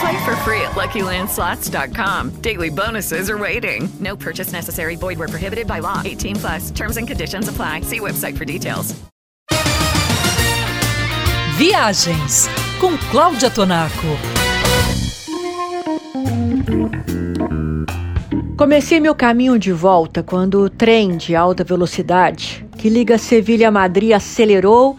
Play for free at LuckyLandSlots.com. Daily bonuses are waiting. No purchase necessary. Void where prohibited by law. 18 plus. Terms and conditions apply. See website for details. Viagens com Cláudia Tonaco. Comecei meu caminho de volta quando o trem de alta velocidade que liga Sevilha a Madrid acelerou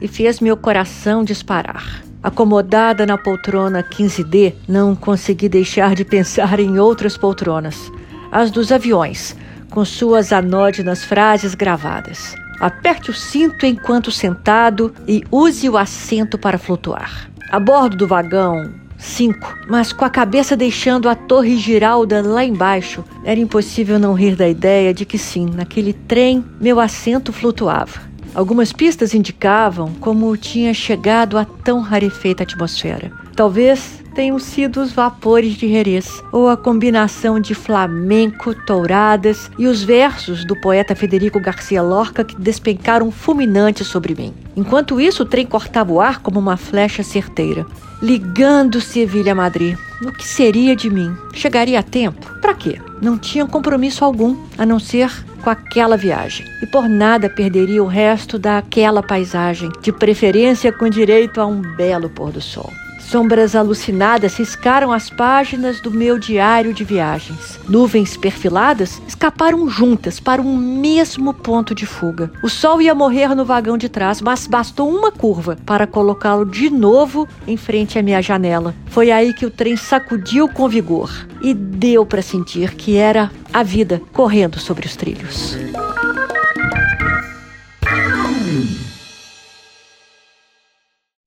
e fez meu coração disparar. Acomodada na poltrona 15D, não consegui deixar de pensar em outras poltronas, as dos aviões, com suas anódinas frases gravadas. Aperte o cinto enquanto sentado e use o assento para flutuar. A bordo do vagão 5, mas com a cabeça deixando a torre giralda lá embaixo, era impossível não rir da ideia de que sim, naquele trem meu assento flutuava. Algumas pistas indicavam como tinha chegado a tão rarefeita atmosfera. Talvez tenham sido os vapores de Jerez, ou a combinação de flamenco, touradas e os versos do poeta Federico Garcia Lorca que despencaram fulminantes sobre mim. Enquanto isso, o trem cortava o ar como uma flecha certeira. Ligando Sevilha a Madrid. O que seria de mim? Chegaria a tempo? Para quê? Não tinha compromisso algum, a não ser com aquela viagem. E por nada perderia o resto daquela paisagem, de preferência com direito a um belo pôr do sol. Sombras alucinadas ciscaram as páginas do meu diário de viagens. Nuvens perfiladas escaparam juntas para um mesmo ponto de fuga. O sol ia morrer no vagão de trás, mas bastou uma curva para colocá-lo de novo em frente à minha janela. Foi aí que o trem sacudiu com vigor e deu para sentir que era a vida correndo sobre os trilhos.